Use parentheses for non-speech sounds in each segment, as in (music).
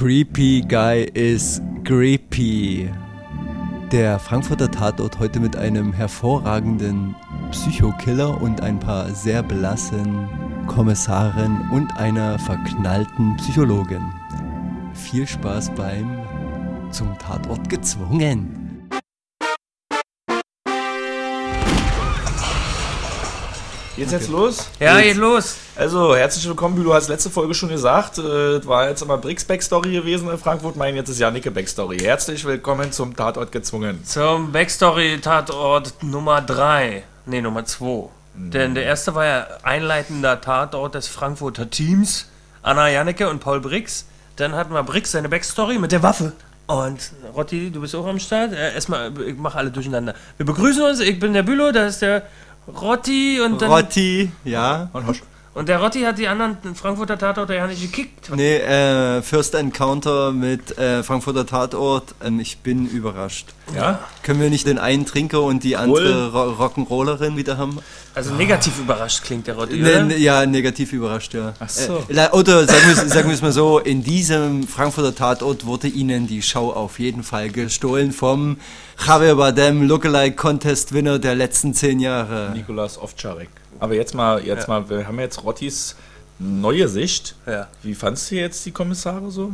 creepy guy is creepy. Der Frankfurter Tatort heute mit einem hervorragenden Psychokiller und ein paar sehr blassen Kommissaren und einer verknallten Psychologin. Viel Spaß beim zum Tatort gezwungen. Geht's jetzt los? Ja, geht los. Also, herzlich willkommen, wie du hast letzte Folge schon gesagt. Äh, Es war jetzt immer Bricks Backstory gewesen in Frankfurt. Mein jetzt ist Jannike Backstory. Herzlich willkommen zum Tatort gezwungen. Zum Backstory-Tatort Nummer 3. Ne, Nummer 2. Denn der erste war ja einleitender Tatort des Frankfurter Teams. Anna Janneke und Paul Brix. Dann hatten wir Brix seine Backstory mit der Waffe. Und Rotti, du bist auch am Start. Äh, erstmal, ich mache alle durcheinander. Wir begrüßen uns. Ich bin der Bülow, da ist der Rotti und dann. Rotti, ja. Und Hosch. Und der Rotti hat die anderen Frankfurter Tatorte ja nicht gekickt. Nee, äh, First Encounter mit äh, Frankfurter Tatort. Ähm, ich bin überrascht. Ja? Können wir nicht den einen Trinker und die andere Ro Rock'n'Rollerin wieder haben? Also negativ überrascht klingt der Rotti, oder? Ne, ne, ja, negativ überrascht, ja. Ach so. Äh, oder sagen wir, es- sagen wir es mal so, in diesem Frankfurter Tatort wurde ihnen die Show auf jeden Fall gestohlen vom Javier Bardem Lookalike Contest Winner der letzten zehn Jahre. Nikolas Ovtcharek. Aber jetzt mal, jetzt mal, wir haben jetzt Rottis neue Sicht. Ja. Wie fandst du jetzt die Kommissare so?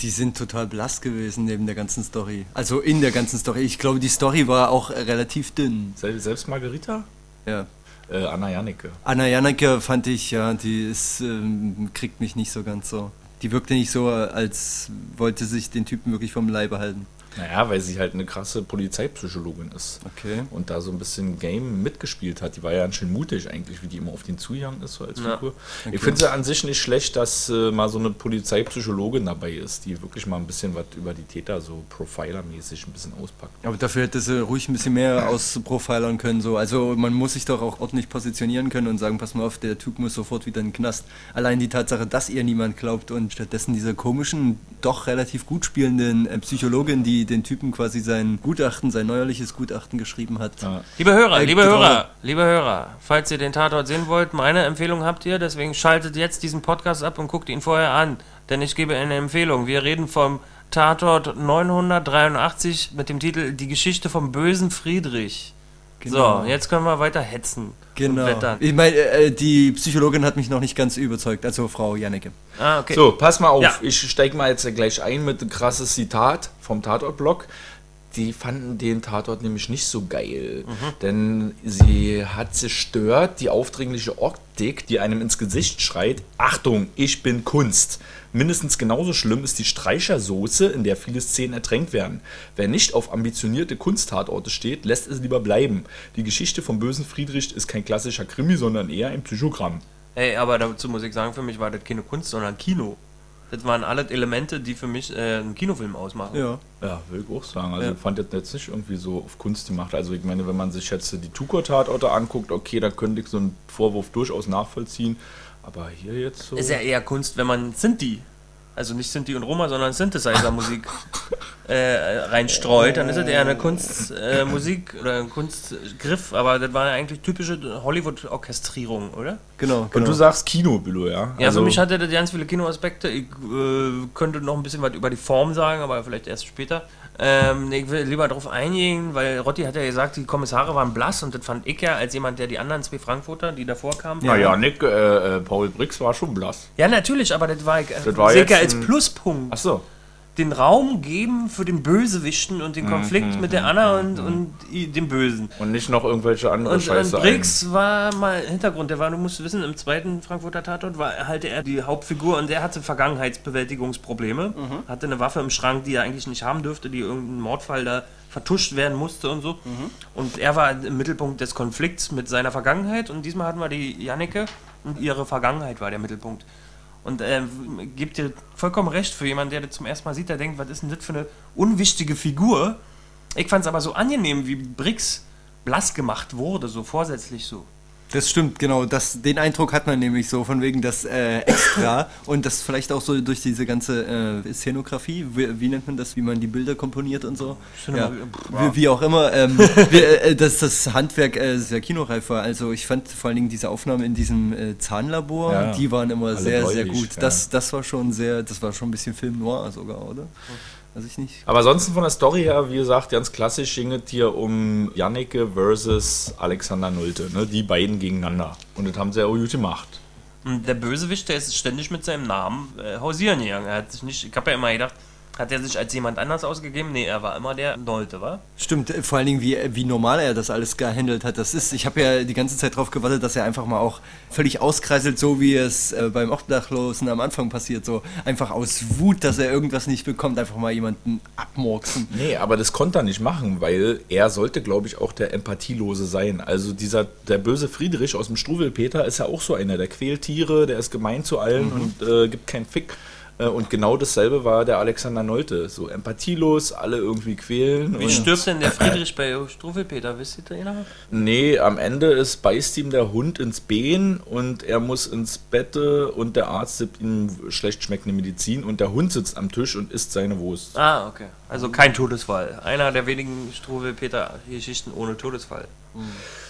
Die sind total blass gewesen neben der ganzen Story. Also in der ganzen Story. Ich glaube, die Story war auch relativ dünn. Sel- Selbst Margarita? Ja. Äh, Anna Jannike. Anna Janneke fand ich, ja, die ist, ähm, kriegt mich nicht so ganz so. Die wirkte nicht so, als wollte sich den Typen wirklich vom Leibe halten. Naja, weil sie halt eine krasse Polizeipsychologin ist. Okay. Und da so ein bisschen Game mitgespielt hat. Die war ja ganz schön mutig eigentlich, wie die immer auf den zugegangen ist, so als Ja. Figur. Ich finde es ja an sich nicht schlecht, dass äh, mal so eine Polizeipsychologin dabei ist, die wirklich mal ein bisschen was über die Täter so profilermäßig ein bisschen auspackt. Aber dafür hätte sie ruhig ein bisschen mehr ausprofilern können. So. Also man muss sich doch auch ordentlich positionieren können und sagen, pass mal auf, der Typ muss sofort wieder in den Knast. Allein die Tatsache, dass ihr niemand glaubt und stattdessen diese komischen, doch relativ gut spielenden äh, Psychologin, die den Typen quasi sein Gutachten, sein neuerliches Gutachten geschrieben hat. Ja. Liebe Hörer, Äh, liebe genau. Hörer, liebe Hörer, falls ihr den Tatort sehen wollt, meine Empfehlung habt ihr, deswegen schaltet jetzt diesen Podcast ab und guckt ihn vorher an, denn ich gebe eine Empfehlung. Wir reden vom Tatort 983 mit dem Titel Die Geschichte vom bösen Friedrich. Genau. So, jetzt können wir weiter hetzen. Genau. Ich meine, äh, die Psychologin hat mich noch nicht ganz überzeugt, also Frau Janneke. Ah, okay. So, pass mal auf. Ja. Ich steige mal jetzt gleich ein mit einem krasses Zitat vom Tatort-Blog. Die fanden den Tatort nämlich nicht so geil, denn sie hat zerstört die aufdringliche Optik, die einem ins Gesicht schreit, Achtung, ich bin Kunst. Mindestens genauso schlimm ist die Streichersoße, in der viele Szenen ertränkt werden. Wer nicht auf ambitionierte Kunsttatorte steht, lässt es lieber bleiben. Die Geschichte vom bösen Friedrich ist kein klassischer Krimi, sondern eher ein Psychogramm. Ey, aber dazu muss ich sagen, für mich war das keine Kunst, sondern Kino. Das waren alle Elemente, die für mich äh, einen Kinofilm ausmachen. Ja. Ja, will ich auch sagen. Also Ja. ich fand jetzt nicht irgendwie so auf Kunst gemacht. Also ich meine, wenn man sich jetzt die Tukur-Tatorte anguckt, okay, da könnte ich so einen Vorwurf durchaus nachvollziehen. Aber hier jetzt so... Ist ja eher Kunst, wenn man Sinti, also nicht Sinti und Roma, sondern Synthesizer-Musik äh, reinstreut, dann ist es eher eine Kunstmusik äh, oder ein Kunstgriff, aber das war ja eigentlich typische Hollywood-Orchestrierung, oder? Genau, Und genau. du sagst Kino, Billo, ja? Ja, also, für mich hatte das ganz viele Kinoaspekte. Ich äh, könnte noch ein bisschen was über die Form sagen, aber vielleicht erst später. Ähm, ich will lieber darauf eingehen, weil Rotti hat ja gesagt, die Kommissare waren blass und das fand ich ja als jemand, der die anderen zwei Frankfurter, die davor kamen. Naja, Nick, äh, äh, Paul Brix war schon blass. Ja, natürlich, aber das war ich, äh, Das war ich als ein- Pluspunkt. Achso. Den Raum geben für den Bösewichten und den Mhm, Konflikt mit der Anna und, und i- dem Bösen. Und nicht noch irgendwelche andere Und, und Scheiße. Briggs war mal Hintergrund, der war, du musst wissen, im zweiten Frankfurter Tatort war halt er die Hauptfigur und der hatte Vergangenheitsbewältigungsprobleme, hatte eine Waffe im Schrank, die er eigentlich nicht haben dürfte, die irgendein Mordfall da vertuscht werden musste und so. Und er war im Mittelpunkt des Konflikts mit seiner Vergangenheit und diesmal hatten wir die Janneke und ihre Vergangenheit war der Mittelpunkt. Und äh, gibt dir vollkommen recht für jemanden, der das zum ersten Mal sieht, der denkt, was ist denn das für eine unwichtige Figur? Ich fand es aber so angenehm, wie Briggs blass gemacht wurde, so vorsätzlich so. Das stimmt, genau. Das, den Eindruck hat man nämlich so, von wegen das äh, Extra (laughs) und das vielleicht auch so durch diese ganze äh, Szenografie, wie, wie, nennt man das, wie man die Bilder komponiert und so. Ja. Wie, wie, auch immer. Ähm, (laughs) wie, äh, dass das Handwerk äh, sehr kinoreif war. Also ich fand vor allen Dingen diese Aufnahmen in diesem äh, Zahnlabor, ja. die waren immer sehr, sehr gut. Ja. Das, das war schon sehr, das war schon ein bisschen Film noir sogar, oder? Weiß ich nicht. Aber ansonsten von der Story her, wie gesagt, ganz klassisch ging es hier um Janneke versus Alexander Nulte. Ne? Die beiden gegeneinander. Und das haben sie ja auch gut gemacht. Der Bösewicht, der ist ständig mit seinem Namen äh, hausieren gegangen. Er hat sich nicht, ich habe ja immer gedacht, hat er sich als jemand anders ausgegeben? Nee, er war immer der Nolte, wa? Stimmt, vor allen Dingen, wie, wie normal er das alles gehandelt hat. Das ist, ich habe ja die ganze Zeit darauf gewartet, dass er einfach mal auch völlig auskreiselt, so wie es äh, beim Obdachlosen am Anfang passiert. So einfach aus Wut, dass er irgendwas nicht bekommt, einfach mal jemanden abmurksen. Nee, aber das konnte er nicht machen, weil er sollte, glaube ich, auch der Empathielose sein. Also dieser, der böse Friedrich aus dem Struwelpeter ist ja auch so einer, der quält Tiere, der ist gemein zu allen mhm. und äh, gibt keinen Fick. Äh, und genau dasselbe war der Alexander Nolte. So empathielos, alle irgendwie quälen. Wie stirbt denn der Friedrich bei Struffelpeter? Wisst ihr da Nee, am Ende ist, beißt ihm der Hund ins Bein und er muss ins Bett und der Arzt gibt ihm schlecht schmeckende Medizin und der Hund sitzt am Tisch und isst seine Wurst. Ah, okay. Also kein Todesfall. Einer der wenigen Struwelpeter-Geschichten ohne Todesfall.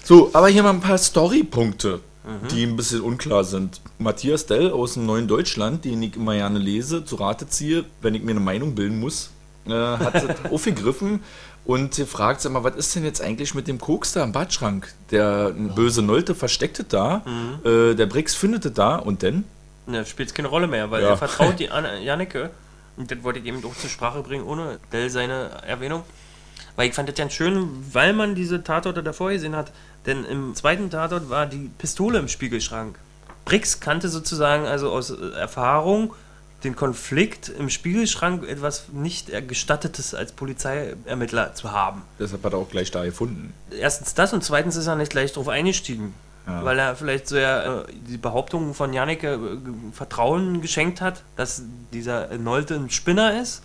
So, aber hier mal ein paar Storypunkte mhm. die ein bisschen unklar sind. Matthias Dell aus dem Neuen Deutschland, den ich immer gerne lese, zu Rate ziehe, wenn ich mir eine Meinung bilden muss, äh, hat (laughs) es aufgegriffen und fragt sich mal, was ist denn jetzt eigentlich mit dem Koks da im Badschrank? Der böse Nolte versteckt es da, mhm. äh, der Brix findet es da und dann? Ja, spielt keine Rolle mehr, weil ja. er vertraut (laughs) die Anne, Janneke. Und das wollte ich eben doch zur Sprache bringen, ohne Dell seine Erwähnung. Weil ich fand das ganz schön, weil man diese Tatorte davor gesehen hat, denn im zweiten Tatort war die Pistole im Spiegelschrank. Brix kannte sozusagen also aus Erfahrung den Konflikt im Spiegelschrank etwas nicht Gestattetes als Polizeiermittler zu haben. Deshalb hat er auch gleich da gefunden. Erstens das und zweitens ist er nicht gleich darauf eingestiegen. Ja. Weil er vielleicht so ja, äh, die Behauptungen von Janneke äh, Vertrauen geschenkt hat, dass dieser Nolte ein Spinner ist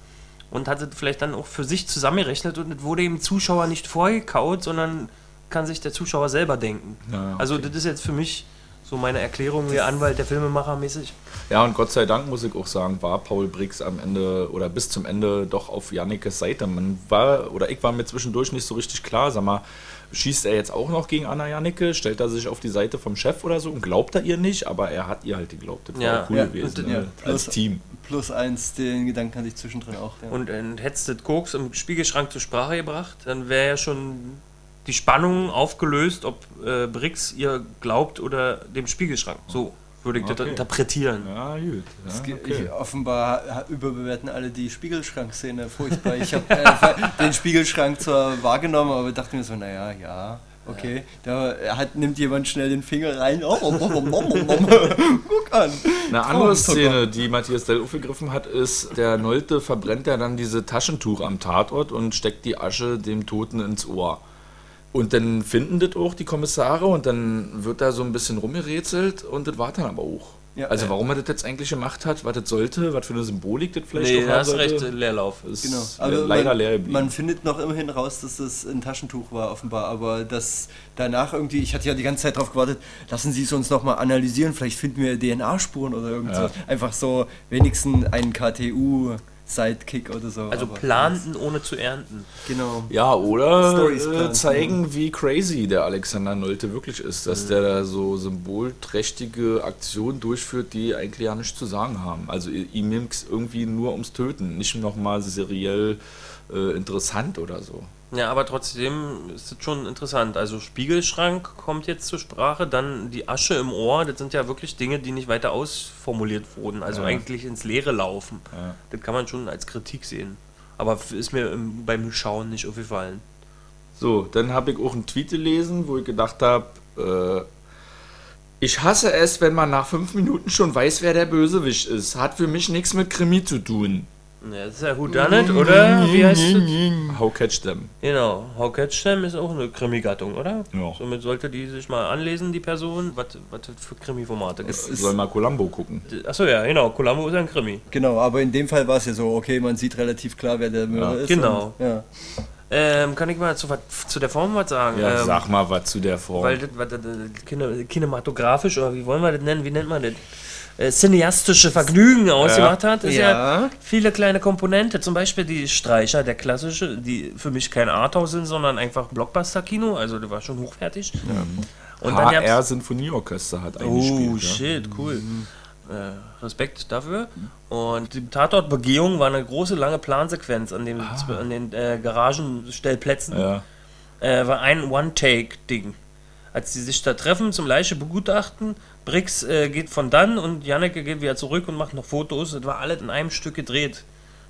und hatte vielleicht dann auch für sich zusammengerechnet und es wurde dem Zuschauer nicht vorgekaut, sondern kann sich der Zuschauer selber denken. Ja, also okay. Also das ist jetzt für mich so meine Erklärung wie Anwalt der Filmemacher mäßig. Ja, und Gott sei Dank muss ich auch sagen, war Paul Briggs am Ende oder bis zum Ende doch auf Jannekes Seite. Man war, oder ich war mir zwischendurch nicht so richtig klar, sag mal, schießt er jetzt auch noch gegen Anna Janneke? Stellt er sich auf die Seite vom Chef oder so und glaubt er ihr nicht? Aber er hat ihr halt geglaubt. Das ja. war cool ja, gewesen, ne? ja, als Team. Plus eins, den Gedanken hatte ich zwischendrin auch. Ja. Und, und hättest du Koks im Spiegelschrank zur Sprache gebracht, dann wäre ja schon die Spannung aufgelöst, ob äh, Brix ihr glaubt oder dem Spiegelschrank. So würde ich okay. das interpretieren. Ja, gut. Ja, okay. ich, offenbar überbewerten alle die Spiegelschrank-Szene furchtbar. Ich habe äh, (laughs) den Spiegelschrank zwar wahrgenommen, aber dachte mir so, naja, ja. Okay, da hat, nimmt jemand schnell den Finger rein. Oh, oh, oh, (laughs) Guck an. Eine andere Szene, die Matthias Dell aufgegriffen hat, ist, der Nolte verbrennt ja dann diese Taschentuch am Tatort und steckt die Asche dem Toten ins Ohr. Und dann finden das auch die Kommissare und dann wird da so ein bisschen rumgerätselt und das war dann aber auch. Ja, also warum er das jetzt eigentlich gemacht hat, was das sollte, was für eine Symbolik das vielleicht nee, auch hast recht, Leerlauf. Ist genau. Also leider man, leer geblieben. Man findet noch immerhin raus, dass das ein Taschentuch war offenbar, aber das danach irgendwie, ich hatte ja die ganze Zeit darauf gewartet, lassen Sie es uns nochmal analysieren, vielleicht finden wir DNA-Spuren oder irgendwas. Ja. Einfach so wenigstens ein KTU Sidekick oder so. Also planten ohne zu ernten. Genau. Ja, oder äh, zeigen, wie crazy der Alexander Nolte wirklich ist, dass mhm. der da so symbolträchtige Aktionen durchführt, die eigentlich ja nichts zu sagen haben. Also ihm nimmt es irgendwie nur ums Töten, nicht nochmal seriell äh, interessant oder so. Ja, aber trotzdem ist es schon interessant. Also Spiegelschrank kommt jetzt zur Sprache, dann die Asche im Ohr, das sind ja wirklich Dinge, die nicht weiter ausformuliert wurden, also ja. eigentlich ins Leere laufen. Ja. Das kann man schon als Kritik sehen. Aber ist mir beim Schauen nicht aufgefallen. So, dann habe ich auch einen Tweet gelesen, wo ich gedacht habe, äh, ich hasse es, wenn man nach fünf Minuten schon weiß, wer der Bösewicht ist. Hat für mich nichts mit Krimi zu tun. Ja, das ist ja Whodunit, oder? Wie heißt es? How Catch Them. Genau, How Catch Them ist auch eine Krimi-Gattung, oder? Ja. Somit sollte die sich mal anlesen, die Person, was für Krimi-Formate gibt. Es soll mal Columbo gucken. Achso, ja, genau, Columbo ist ein Krimi. Genau, aber in dem Fall war es ja so, okay, man sieht relativ klar, wer der Mörder ja. ist. Genau. Und, ja. Ähm, kann ich mal zu, zu der Form was sagen? Ja, ähm, sag mal was zu der Form. Weil das, was das, das kine- kinematografisch, oder wie wollen wir das nennen? Wie nennt man das? Äh, cineastische Vergnügen ausgemacht hat, ist ja. Ja. viele kleine Komponente. Zum Beispiel die Streicher, der klassische, die für mich kein Arthouse sind, sondern einfach Blockbuster-Kino. Also, der war schon hochwertig. Und dann gab's- HR Sinfonieorchester hat Oh, eingespielt. ja. shit, cool. Äh, Respekt dafür. Und die Tatortbegehung war eine große, lange Plansequenz an den, an den äh, Garagenstellplätzen. Ja. Äh, war ein One-Take-Ding. Als die sich da treffen zum Leiche begutachten, Brix äh, geht von dann und Janneke geht wieder zurück und macht noch Fotos. Das war alles in einem Stück gedreht.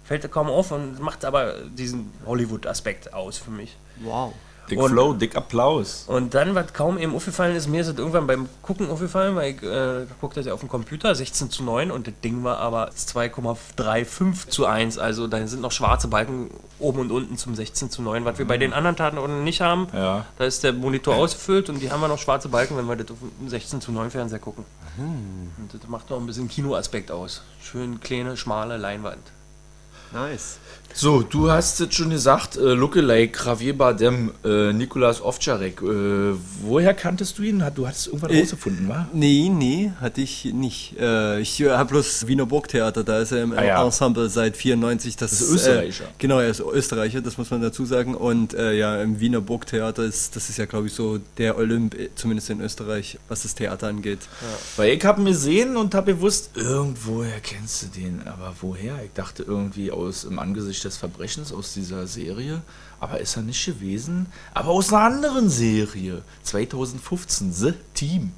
Fällt da kaum auf und macht aber diesen Hollywood-Aspekt aus für mich. Wow. Dick Und- Flow, dick Applaus. Und dann, was kaum eben aufgefallen ist, mir ist es irgendwann beim Gucken aufgefallen, weil ich äh, guckte das ja auf dem Computer, 16 zu 9 und das Ding war aber 2,35 zu 1. Also da sind noch schwarze Balken oben und unten zum 16 zu 9, was wir bei den anderen Taten nicht haben. Ja. Da ist der Monitor ausgefüllt und die haben wir noch schwarze Balken, wenn wir das auf dem 16 zu 9 Fernseher gucken. Und das macht noch ein bisschen Kinoaspekt aus. Schön kleine, schmale Leinwand. Nice. So, du hast es schon gesagt, äh, Lookalike, Javier Bardem, äh, Nikolas Ovtcharek. Äh, woher kanntest du ihn? Du hattest irgendwann Äh, rausgefunden, wa? Nee, nee, hatte ich nicht. Äh, ich habe bloß Wiener Burgtheater, da ist er im Ah, ja. Ensemble seit 94. Das, Das ist Österreicher. Äh, genau, er ist Österreicher, das muss man dazu sagen. Und äh, ja, im Wiener Burgtheater ist, das ist ja, glaube ich, so der Olymp, äh, zumindest in Österreich, was das Theater angeht. Weil ich habe ihn gesehen und habe gewusst, irgendwoher kennst du den. Aber woher? Ich dachte irgendwie aus im Angesicht des Verbrechens aus dieser Serie. Aber ist er nicht gewesen. Aber aus einer anderen Serie. 2015, The Team.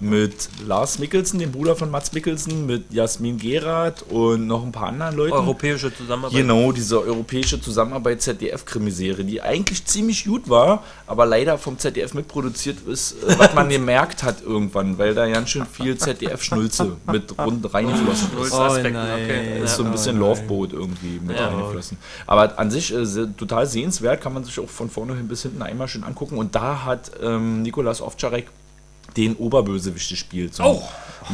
Mit Lars Mikkelsen, dem Bruder von Mats Mikkelsen, mit Jasmin Gerard und noch ein paar anderen Leuten. Europäische Zusammenarbeit. Genau, diese europäische Zusammenarbeit ZDF-Krimiserie, die eigentlich ziemlich gut war, aber leider vom ZDF mitproduziert ist, äh, was man (laughs) gemerkt hat irgendwann, weil da ganz schön viel ZDF-Schnulze mit (laughs) rund reingeflossen ist. Oh nein. okay. Da ist so ein bisschen Loveboat irgendwie mit Ja. reingeflossen. Aber an sich äh, total sehenswert, kann man sich auch von vorne hin bis hinten einmal schön angucken. Und da hat ähm, Nikolas Ovtcharek den Oberbösewicht gespielt. So Oh.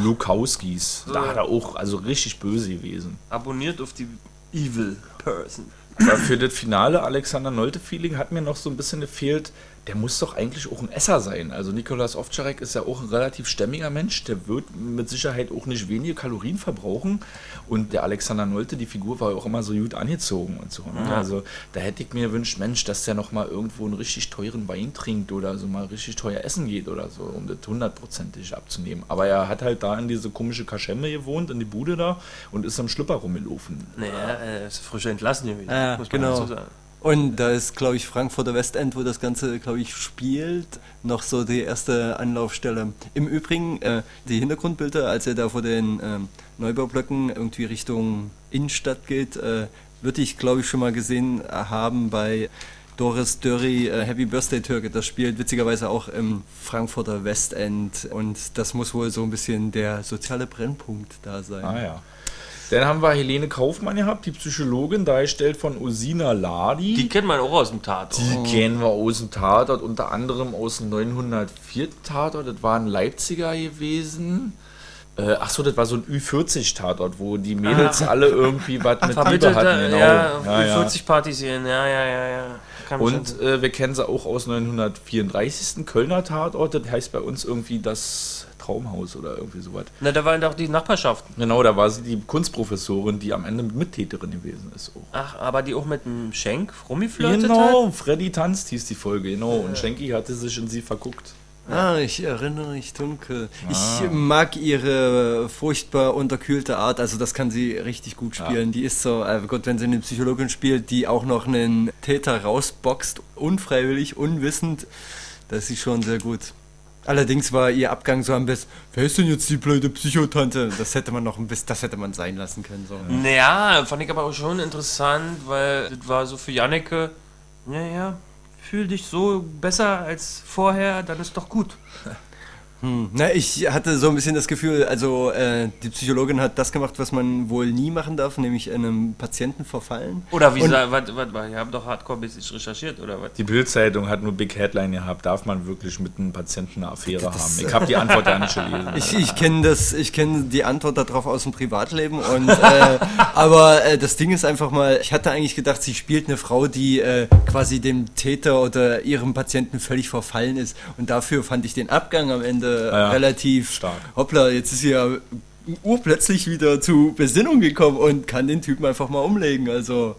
Lukauskis. Da hat er auch also richtig böse gewesen. Abonniert auf die Evil Person. Aber für das finale Alexander Nolte-Feeling hat mir noch so ein bisschen gefehlt, der muss doch eigentlich auch ein Esser sein. Also Nikolaus Ovtcharek ist ja auch ein relativ stämmiger Mensch, der wird mit Sicherheit auch nicht wenige Kalorien verbrauchen. Und der Alexander Nolte, die Figur, war ja auch immer so gut angezogen und so. Ne? Also da hätte ich mir gewünscht, Mensch, dass der noch mal irgendwo einen richtig teuren Wein trinkt oder so mal richtig teuer essen geht oder so, um das hundertprozentig abzunehmen. Aber er hat halt da in diese komische Kaschemme gewohnt, in die Bude da und ist am Schlüpper rumgelaufen. Naja, er ist frisch entlassen gewesen. Ja, muss man genau. dazu sagen. Und da ist, glaube ich, Frankfurter Westend, wo das Ganze, glaube ich, spielt, noch so die erste Anlaufstelle. Im Übrigen, äh, die Hintergrundbilder, als er da vor den ähm, Neubaublöcken irgendwie Richtung Innenstadt geht, äh, würde ich, glaube ich, schon mal gesehen haben bei Doris Dörri äh, Happy Birthday Türke. Das spielt witzigerweise auch im Frankfurter Westend. Und das muss wohl so ein bisschen der soziale Brennpunkt da sein. Ah ja. Dann haben wir Helene Kaufmann gehabt, die Psychologin, dargestellt von Usina Ladi. Die kennt man auch aus dem Tatort. Die kennen wir aus dem Tatort, unter anderem aus dem 904 Tatort. Das war ein Leipziger gewesen. Äh, ach so, das war so ein Ü40-Tatort, wo die Mädels alle irgendwie was (laughs) mit Liebe hatten. Genau. ja, Ja, ja. 40 Partys sehen, ja, ja, ja, ja. Kann Und äh, wir kennen sie auch aus 934. Kölner Tatort. Das heißt bei uns irgendwie das Traumhaus oder irgendwie sowas. Na, da waren doch die Nachbarschaften. Genau, da war sie die Kunstprofessorin, die am Ende Mittäterin gewesen ist. Auch. Ach, aber die auch mit dem Schenk rumgeflirtet hat? Genau, Freddy tanzt hieß die Folge, genau. Und Schenki hatte sich in sie verguckt. Ah, ich erinnere mich dunkel. Ich mag ihre furchtbar unterkühlte Art, also das kann sie richtig gut spielen. Die ist so, äh Gott, wenn sie eine Psychologin spielt, die auch noch einen Täter rausboxt, unfreiwillig, unwissend, das ist schon sehr gut. Allerdings war ihr Abgang so am besten, wer ist denn jetzt die blöde Psychotante? Das hätte man noch ein bisschen, das hätte man sein lassen können. So. Naja, fand ich aber auch schon interessant, weil das war so für Janneke, naja, fühl dich so besser als vorher, dann ist doch gut. (laughs) Hm. Na, ich hatte so ein bisschen das Gefühl, also äh, die Psychologin hat das gemacht, was man wohl nie machen darf, nämlich einem Patienten verfallen. Oder wie was, was, was, ihr habt doch hardcore-mäßig recherchiert, oder was? Die Bildzeitung hat nur Big Headline gehabt. Darf man wirklich mit einem Patienten eine Affäre haben? Ich (laughs) habe die Antwort ja nicht gelesen. Ich, ich kenne das, ich kenne die Antwort darauf aus dem Privatleben und äh, (laughs) aber äh, das Ding ist einfach mal, ich hatte eigentlich gedacht, sie spielt eine Frau, die äh, quasi dem Täter oder ihrem Patienten völlig verfallen ist und dafür fand ich den Abgang am Ende ja, relativ stark. Hoppla, jetzt ist sie ja urplötzlich wieder zu Besinnung gekommen und kann den Typen einfach mal umlegen. Also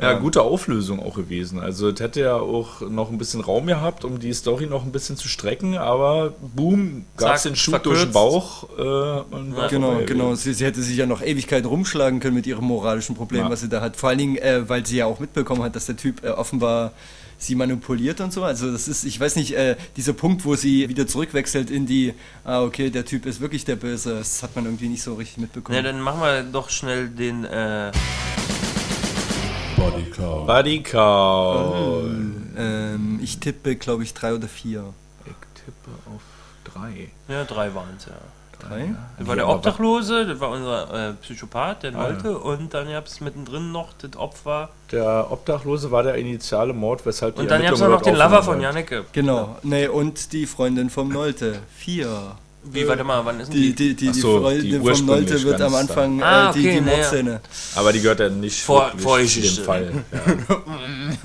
Ja, gute Auflösung auch gewesen. Also es hätte ja auch noch ein bisschen Raum gehabt, um die Story noch ein bisschen zu strecken, aber boom, gab es den Shoot durch den. Bauch. Äh, und war Genau, vorbei. genau. Sie, sie hätte sich ja noch Ewigkeiten rumschlagen können mit ihrem moralischen Problem, Ja. was sie da hat. Vor allen Dingen, äh, weil sie ja auch mitbekommen hat, dass der Typ äh, offenbar sie manipuliert und so. Also das ist, ich weiß nicht, äh, dieser Punkt, wo sie wieder zurückwechselt in die, ah okay, der Typ ist wirklich der Böse, das hat man irgendwie nicht so richtig mitbekommen. Ja, dann machen wir doch schnell den, äh, Body Count. Buddy Count. ähm, ich tippe, glaube ich, drei oder vier. Ich tippe auf drei. ja, drei waren es, ja. Drei? Das war Ja, der Obdachlose, das war unser äh, Psychopath, der Ah, Leute, und dann gab es mittendrin noch das Opfer. Der Obdachlose war der initiale Mord, weshalb die Und dann gab es noch den Lover von Janneke. Genau. Nee, und die Freundin vom Nolte. Vier. Wie, warte mal, wann ist denn Die, die? die, die, die so, Freundin die vom Nolte wird am Anfang Ah, äh, die, okay, die ja. Mordszene. werden. Aber die gehört ja nicht Vor- Vorgeschichte. zu dem Fall. Ja.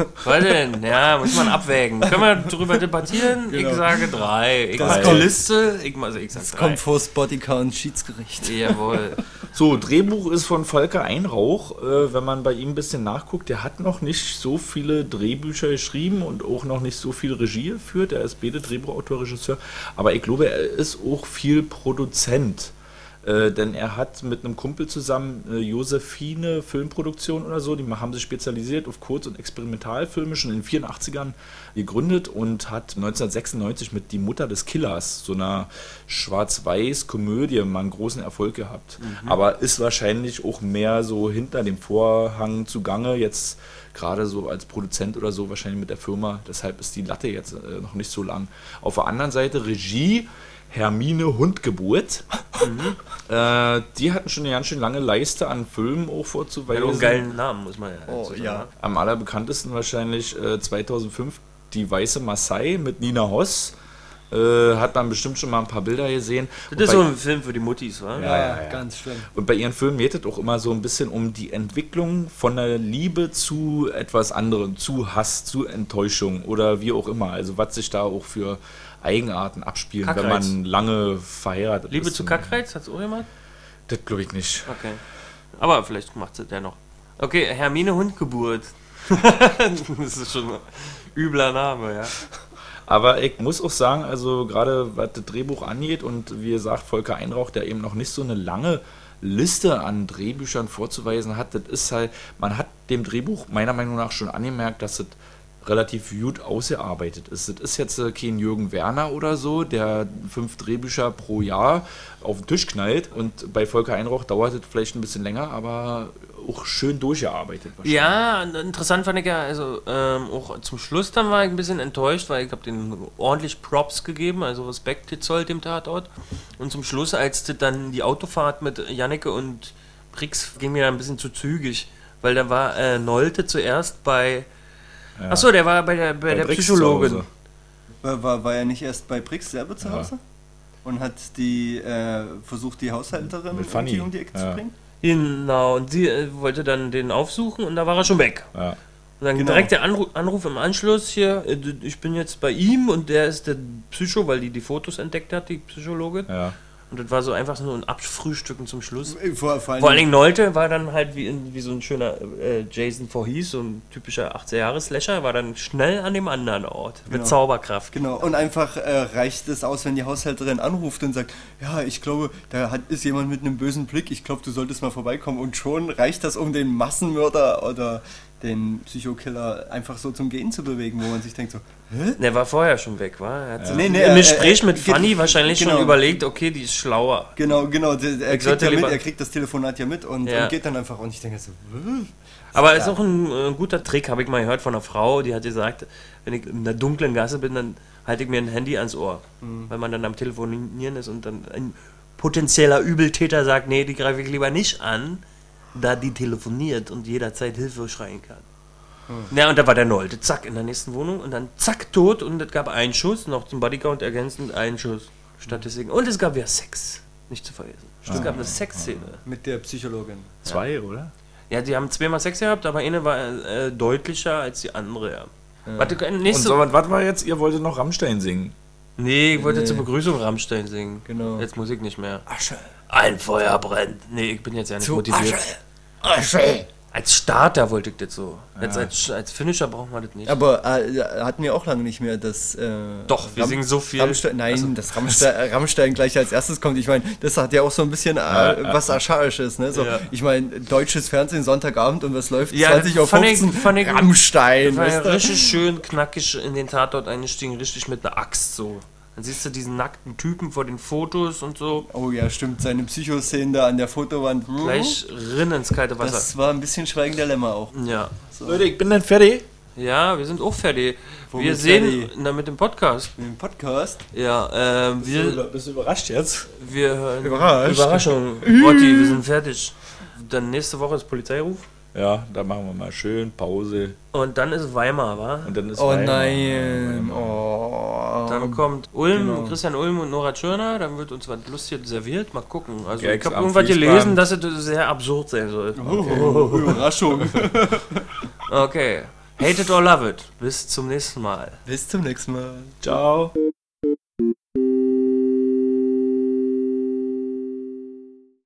(laughs) Was denn? Ja, muss man abwägen. Können wir darüber debattieren? Genau. Ich sage drei. Ich Das mache die Liste. Ich, also ich sage drei. Kommt vor Bodycount Schiedsgericht. Jawohl. So, Drehbuch ist von Volker Einrauch. Äh, wenn man bei ihm ein bisschen nachguckt, der hat noch nicht so viele Drehbücher geschrieben und auch noch nicht so viel Regie geführt. Er ist beide Drehbuchautor, Regisseur. Aber ich glaube, er ist auch viel Produzent. Äh, denn er hat mit einem Kumpel zusammen äh, Josephine Filmproduktion oder so, die haben sich spezialisiert auf Kurz- und Experimentalfilme schon in den 84ern gegründet und hat 1996 mit Die Mutter des Killers, so einer Schwarz-Weiß-Komödie, mal einen großen Erfolg gehabt. Aber ist wahrscheinlich auch mehr so hinter dem Vorhang zugange, jetzt gerade so als Produzent oder so, wahrscheinlich mit der Firma. Deshalb ist die Latte jetzt äh, noch nicht so lang. Auf der anderen Seite Regie. Hermine Hundgeburt. Äh, die hatten schon eine ganz schön lange Leiste an Filmen auch vorzuweisen. einen geilen Namen, muss man ja. Oh, ja. Am allerbekanntesten wahrscheinlich äh, 2005 Die Weiße Maasai mit Nina Hoss. Äh, hat man bestimmt schon mal ein paar Bilder gesehen. Das ist so ein Film für die Muttis, wa? Ja, ja, ja. ganz schlimm. und bei ihren Filmen geht es auch immer so ein bisschen um die Entwicklung von der Liebe zu etwas anderem, zu Hass, zu Enttäuschung oder wie auch immer. Also was sich da auch für Eigenarten abspielen, wenn Kackreiz. man lange verheiratet Liebe ist. zu Kackreiz, hat's auch jemand? Das glaube ich nicht. Okay. Aber vielleicht macht es der noch. Okay, Hermine Hundgeburt. (laughs) das ist schon ein übler Name, ja. Aber ich muss auch sagen, also gerade was das Drehbuch angeht und wie gesagt, Volker Einrauch, der eben noch nicht so eine lange Liste an Drehbüchern vorzuweisen hat, das ist halt, man hat dem Drehbuch meiner Meinung nach schon angemerkt, dass es relativ gut ausgearbeitet ist. Das ist jetzt äh, kein Jürgen Werner oder so, der fünf Drehbücher pro Jahr auf den Tisch knallt und bei Volker Einrauch dauert es vielleicht ein bisschen länger, aber auch schön durchgearbeitet wahrscheinlich. Ja, interessant fand ich ja, also ähm, auch zum Schluss dann war ich ein bisschen enttäuscht, weil ich habe den ordentlich Props gegeben, also Respekt gezollt dem Tatort. Und zum Schluss, als dann die Autofahrt mit Janneke und Brix ging mir ein bisschen zu zügig, weil da war äh, Nolte zuerst bei. Ja. Achso, der war bei der, bei Bei der Brix Psychologin. War, war, war er nicht erst bei Brix selber zu Ja. Hause? Und hat die äh, versucht, die Haushälterin Mit Fanny. um die Ecke Ja. zu bringen? Genau, und sie äh, wollte dann den aufsuchen und da war er schon weg. Ja. Und dann Genau. direkt der Anruf, Anruf im Anschluss hier, äh, ich bin jetzt bei ihm und der ist der Psycho, weil die die Fotos entdeckt hat, die Psychologin. Ja. Und das war so einfach nur ein Abfrühstücken zum Schluss. Vor, vor allen Vor allen Dingen- Nolte war dann halt wie, wie so ein schöner äh, Jason Voorhees, so ein typischer 80er-Jahres-Slasher, war dann schnell an dem anderen Ort mit Genau. Zauberkraft. Genau, und einfach äh, reicht es aus, wenn die Haushälterin anruft und sagt, ja, ich glaube, da hat, ist jemand mit einem bösen Blick, ich glaube, du solltest mal vorbeikommen. Und schon reicht das, um den Massenmörder oder den Psychokiller einfach so zum Gehen zu bewegen, wo man sich denkt so, hä? Der war vorher schon weg, war? Er hat sich Nee, nee, Im äh, Gespräch äh, mit ge- Fanny wahrscheinlich genau. schon überlegt, okay, die ist schlauer. Genau, genau, er kriegt, ja mit, er kriegt das Telefonat ja mit und, Ja. und geht dann einfach und ich denke so, hä? Aber ist auch ein äh, guter Trick, habe ich mal gehört von einer Frau, die hat gesagt, wenn ich in einer dunklen Gasse bin, dann halte ich mir ein Handy ans Ohr. Mhm. Weil man dann am Telefonieren ist und dann ein potenzieller Übeltäter sagt, nee, die greife ich lieber nicht an, da die telefoniert und jederzeit Hilfe schreien kann. Ja, und da war der Nolte, zack, in der nächsten Wohnung und dann zack, tot und es gab einen Schuss, noch zum Bodycount ergänzend einen Schuss. Statistiken. Und es gab ja Sex, nicht zu vergessen. Es gab eine Sexszene. mit der Psychologin. Zwei, oder? Ja, die haben zweimal Sex gehabt, aber eine war äh, deutlicher als die andere, ja. Warte, äh, Und nächste. so, was war jetzt? Ihr wolltet noch Rammstein singen. Nee, ich wollte Nee. zur Begrüßung Rammstein singen. Genau. Jetzt Musik nicht mehr. Asche. Ein Feuer brennt. Nee, ich bin jetzt ja nicht Zu motiviert. Asche. Asche. Als Starter wollte ich das so. Jetzt als, als Finisher braucht man das nicht. Aber äh, hatten wir auch lange nicht mehr das. Äh, Doch, wir singen so viel. Rammstein, nein, Also- dass Rammstein, (laughs) Rammstein gleich als erstes kommt. Ich meine, das hat ja auch so ein bisschen äh, was Archaisches. Ne? So, Ja. Ich meine, deutsches Fernsehen Sonntagabend und was läuft? Ja, 20 auf fand ich- 15. fand ich- Rammstein. war ja richtig schön knackig in den Tatort eingestiegen, richtig mit einer Axt so. Dann siehst du diesen nackten Typen vor den Fotos und so. Oh ja, stimmt. Seine Psychoszenen da an der Fotowand. hm, Gleich rinn ins kalte Wasser. Das war ein bisschen Schweigen der Lämmer auch. ja. Leute, ich bin dann fertig. Ja, wir sind auch fertig. Womit wir sehen fertig? na, mit dem Podcast. Mit dem Podcast. Ja, ähm, wir, Bist du überrascht jetzt? wir hören. Überrascht. Überraschung. Rotti, wir sind fertig. Dann nächste Woche ist Polizeiruf. Ja, dann machen wir mal schön Pause. Und dann ist Weimar, wa? Und dann ist Oh Weimar. nein. Oh. Dann kommt Ulm, genau. Christian Ulm und Nora Tschirner. Dann wird uns was Lustiges serviert. Mal gucken. Also Gags ich habe irgendwas Fließband. gelesen, dass es sehr absurd sein soll. Oh, Überraschung. (laughs) Okay. Hate it or love it. Bis zum nächsten Mal. Bis zum nächsten Mal. Ciao.